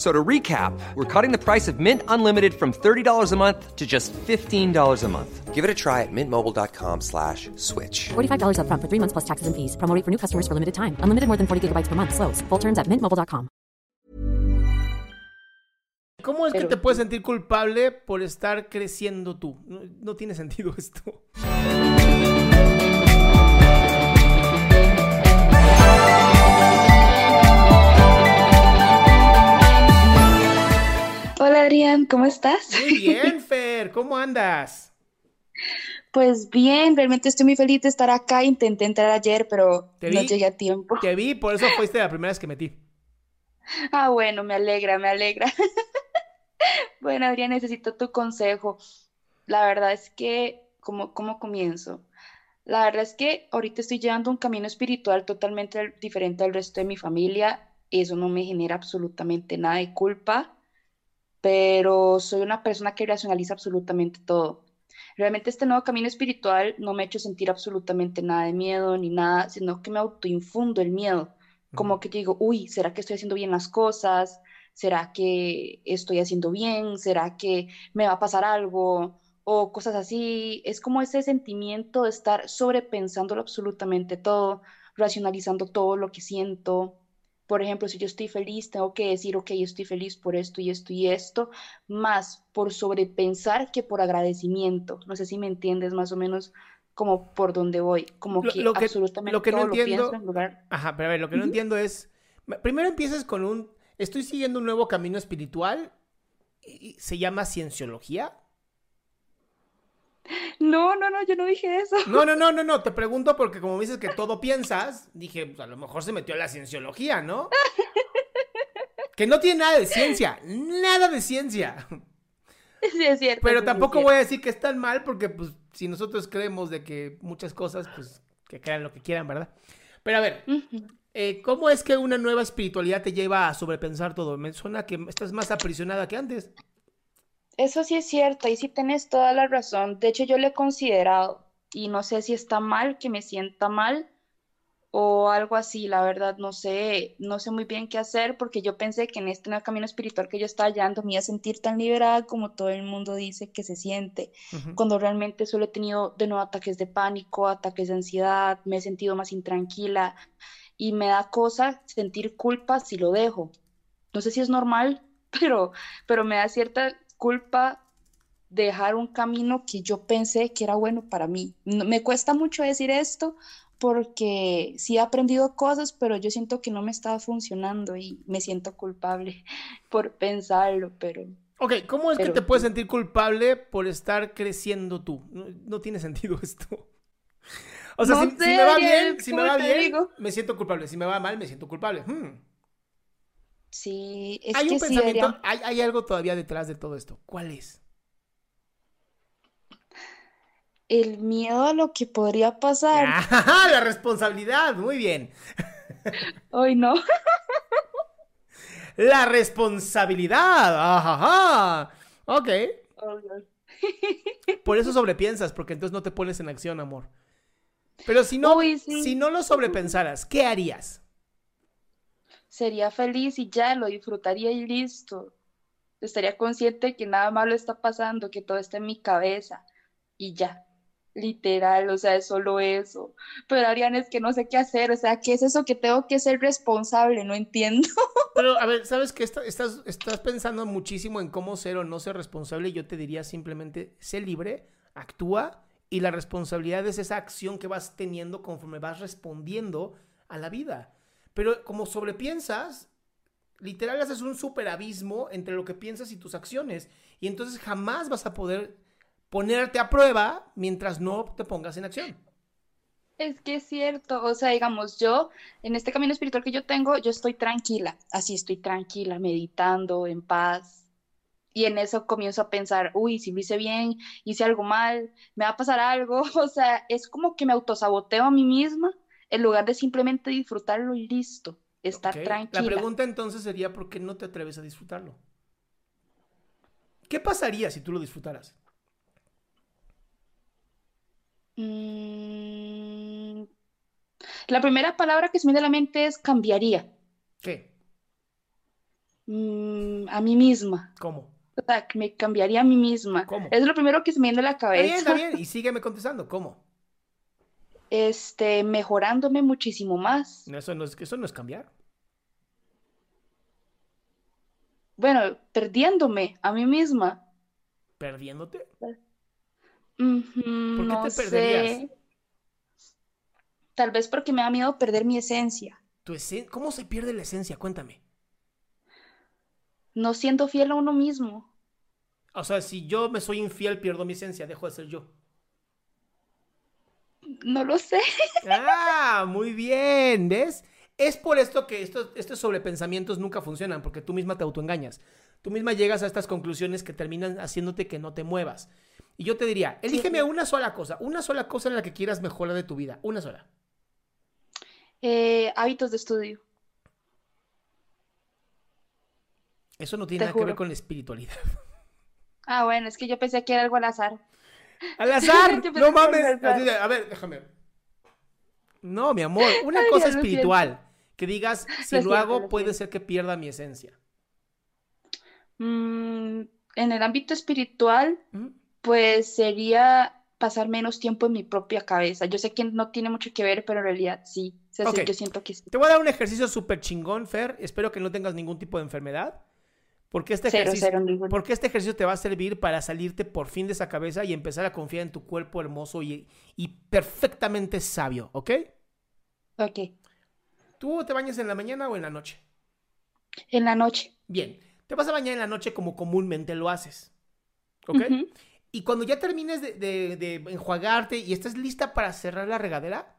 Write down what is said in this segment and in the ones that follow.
F- So to recap, we're cutting the price of Mint Unlimited from $30 a month to just $15 a month. Give it a try at mintmobile.com slash switch. $45 upfront for three months plus taxes and fees. Promo rate for new customers for limited time. Unlimited more than 40 gigabytes per month. Slows. Full terms at mintmobile.com. ¿Cómo es que Pero- te puedes sentir culpable por estar creciendo tú? No, no tiene sentido esto. ¿Cómo estás? Muy bien, Fer, ¿cómo andas? Pues bien, realmente estoy muy feliz de estar acá. Intenté entrar ayer, pero no llegué a tiempo. Te vi, por eso fuiste la primera vez que metí. Ah, bueno, me alegra, me alegra. Bueno, Adrián, necesito tu consejo. La verdad es que, ¿cómo, cómo comienzo? La verdad es que ahorita estoy llevando un camino espiritual totalmente al- diferente al resto de mi familia. Eso no me genera absolutamente nada de culpa, pero soy una persona que racionaliza absolutamente todo. Realmente este nuevo camino espiritual no me ha hecho sentir absolutamente nada de miedo ni nada, sino que me autoinfundo el miedo. Como que digo, uy, ¿será que estoy haciendo bien las cosas? ¿Será que estoy haciendo bien? ¿Será que me va a pasar algo? O cosas así. Es como ese sentimiento de estar sobrepensándolo absolutamente todo, racionalizando todo lo que siento. Por ejemplo, si yo estoy feliz, tengo que decir, ok, estoy feliz por esto y esto y esto, más por sobrepensar que por agradecimiento. No sé si me entiendes más o menos como por dónde voy, como Lo- que lo que- absolutamente lo que no lo entiendo- pienso en lugar. Ajá, pero a ver, lo que no entiendo es. Primero empiezas con un. Estoy siguiendo un nuevo camino espiritual. y- y ¿Se llama cienciología? No, no, no, yo no dije eso. No, no, no, no, no. Te pregunto porque como me dices que todo piensas, dije, pues a lo mejor se metió a la cienciología, ¿no? Que no tiene nada de ciencia. Nada de ciencia. Sí, es cierto. Pero tampoco es voy a decir que están mal porque, pues, si nosotros creemos de que muchas cosas, pues, que crean lo que quieran, ¿verdad? Pero a ver, eh, ¿cómo es que una nueva espiritualidad te lleva a sobrepensar todo? Me suena que estás más aprisionada que antes. Eso sí es cierto, y sí tienes toda la razón. De hecho, yo lo he considerado y no sé si está mal que me sienta mal o algo así, la verdad, no sé, no sé muy bien qué hacer porque yo pensé que en este nuevo camino espiritual que yo estaba llevando me iba a sentir tan liberada como todo el mundo dice que se siente, cuando realmente solo he tenido de nuevo ataques de pánico, ataques de ansiedad, me he sentido más intranquila y me da cosa sentir culpa si lo dejo. No sé si es normal, pero, pero me da cierta culpa dejar un camino que yo pensé que era bueno para mí. No- me cuesta mucho decir esto porque sí he aprendido cosas, pero yo siento que no me estaba funcionando y me siento culpable por pensarlo, pero Ok, ¿cómo es que te puedes sentir culpable por estar creciendo tú? No, no tiene sentido esto. O sea, No si, me va bien, si me ¿cómo va bien, digo? me siento culpable. Si me va mal, me siento culpable. Hmm. Sí, es Hay que un sí, pensamiento, hay, hay algo todavía detrás de todo esto. ¿Cuál es? El miedo a lo que podría pasar. Ah, la responsabilidad, muy bien. Hoy no. La responsabilidad. Ajá. Ok. Por eso sobrepiensas, porque entonces no te pones en acción, amor. Pero si no, Uy, sí. si no lo sobrepensaras, ¿qué harías? Sería feliz y ya lo disfrutaría y listo. Estaría consciente que nada malo está pasando, que todo está en mi cabeza y ya. Literal, o sea, es solo eso. Pero Ariana, es que no sé qué hacer, o sea, ¿qué es eso que tengo que ser responsable? No entiendo. Pero, a ver, ¿sabes qué? Está- Estás, estás pensando muchísimo en cómo ser o no ser responsable. Yo te diría simplemente, sé libre, actúa y la responsabilidad es esa acción que vas teniendo conforme vas respondiendo a la vida. Pero como sobrepiensas, literal haces un super abismo entre lo que piensas y tus acciones. Y entonces jamás vas a poder ponerte a prueba mientras no te pongas en acción. Es que es cierto, o sea, digamos, yo en este camino espiritual que yo tengo, yo estoy tranquila, así estoy tranquila, meditando, en paz. Y en eso comienzo a pensar, uy, si lo hice bien, hice algo mal, me va a pasar algo. O sea, es como que me autosaboteo a mí misma en lugar de simplemente disfrutarlo y listo, estar Ok, tranquila. La pregunta entonces sería, ¿por qué no te atreves a disfrutarlo? ¿Qué pasaría si tú lo disfrutaras? Mm, La primera palabra que se me viene a la mente es cambiaría. ¿Qué? Mm, a mí misma. ¿Cómo? O sea, que me cambiaría a mí misma. ¿Cómo? Es lo primero que se me viene a la Está bien, cabeza. está bien. Y sígueme contestando. ¿Cómo? Este, mejorándome muchísimo más. Eso no es, eso no es cambiar. Bueno, perdiéndome a mí misma. ¿Perdiéndote? ¿Por qué no te perderías? sé. Tal vez porque me da miedo perder mi esencia. Tu esen- ¿Cómo se pierde la esencia? Cuéntame. No siendo fiel a uno mismo. O sea, si yo me soy infiel, pierdo mi esencia, dejo de ser yo. No lo sé. Ah, muy bien, ¿ves? Es por esto que estos, estos sobrepensamientos nunca funcionan, porque tú misma te autoengañas. Tú misma llegas a estas conclusiones que terminan haciéndote que no te muevas. Y yo te diría, elígeme una sola cosa, una sola cosa en la que quieras mejorar de tu vida, una sola. Eh, hábitos de estudio. Eso no tiene Te nada que ver con la espiritualidad. Ah, bueno, es que yo pensé que era algo al azar. ¡Al azar! ¡No mames! a ver, déjame. No, mi amor, una Ay, cosa Dios, espiritual. Que digas, si Lo lo siento, hago, lo puede ser que pierda mi esencia. Mm, en el ámbito espiritual, ¿Mm? pues sería pasar menos tiempo en mi propia cabeza. Yo sé que no tiene mucho que ver, pero en realidad sí. O sea, sí, Ok. yo siento que sí. Te voy a dar un ejercicio súper chingón, Fer. Espero que no tengas ningún tipo de enfermedad. Porque este, Cero, ejercicio, cero, porque este ejercicio te va a servir para salirte por fin de esa cabeza y empezar a confiar en tu cuerpo hermoso y, y perfectamente sabio, ¿ok? Ok. ¿Tú te bañas en la mañana o en la noche? En la noche. Bien, te vas a bañar en la noche como comúnmente lo haces, ¿ok? Y cuando ya termines de, de- de enjuagarte y estés lista para cerrar la regadera.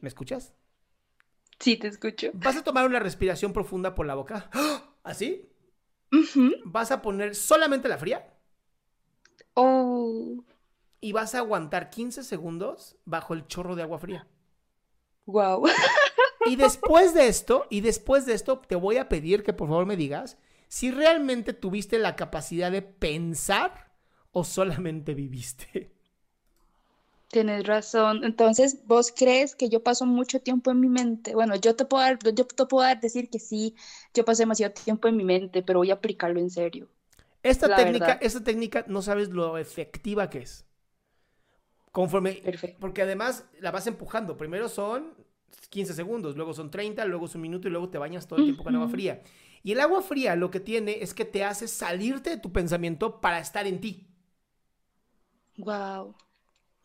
¿me escuchas? Sí, te escucho. Vas a tomar una respiración profunda por la boca. ¿Así? Vas a poner solamente la fría Oh, y vas a aguantar 15 segundos bajo el chorro de agua fría. wow. Y después de esto, y después de esto, te voy a pedir que por favor me digas si realmente tuviste la capacidad de pensar o solamente viviste. Tienes razón. Entonces, ¿vos crees que yo paso mucho tiempo en mi mente? Bueno, yo te puedo dar, yo te puedo dar- decir que sí, yo paso demasiado tiempo en mi mente, pero voy a aplicarlo en serio. Esta La técnica, verdad. esta técnica no sabes lo efectiva que es. Conforme, Perfecto. porque además la vas empujando. Primero son 15 segundos, luego son 30, luego es un minuto y luego te bañas todo el tiempo con agua fría. Y el agua fría lo que tiene es que te hace salirte de tu pensamiento para estar en ti. Wow.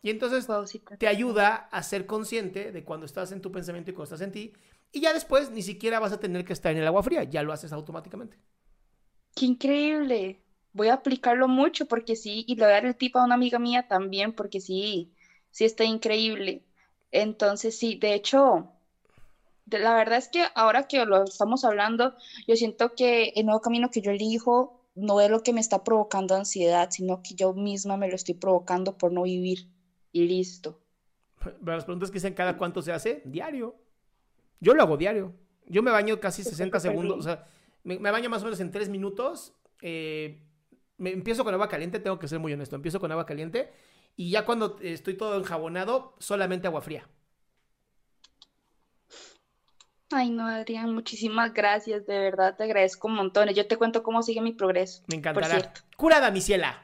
Y entonces Wow, sí. te ayuda a ser consciente de cuando estás en tu pensamiento y cuando estás en ti. Y ya después ni siquiera vas a tener que estar en el agua fría, ya lo haces automáticamente. Qué increíble. Voy a aplicarlo mucho porque sí, y le voy a dar el tip a una amiga mía también porque sí, sí está increíble. Entonces sí, de hecho, la verdad es que ahora que lo estamos hablando, yo siento que el nuevo camino que yo elijo no es lo que me está provocando ansiedad, sino que yo misma me lo estoy provocando por no vivir. Y listo. Pero Las preguntas que dicen cada cuánto se hace, diario. Yo lo hago diario. Yo me baño casi Está 60 súper segundos. O sea, me, me baño más o menos en 3 minutos. eh, me empiezo con agua caliente, tengo que ser muy honesto. Empiezo con agua caliente y ya cuando estoy todo enjabonado, solamente agua fría. Ay, no, Adrián, muchísimas gracias, de verdad te agradezco un montón. Yo te cuento cómo sigue mi progreso, Me por encantará. cierto. Curada, mi ciela.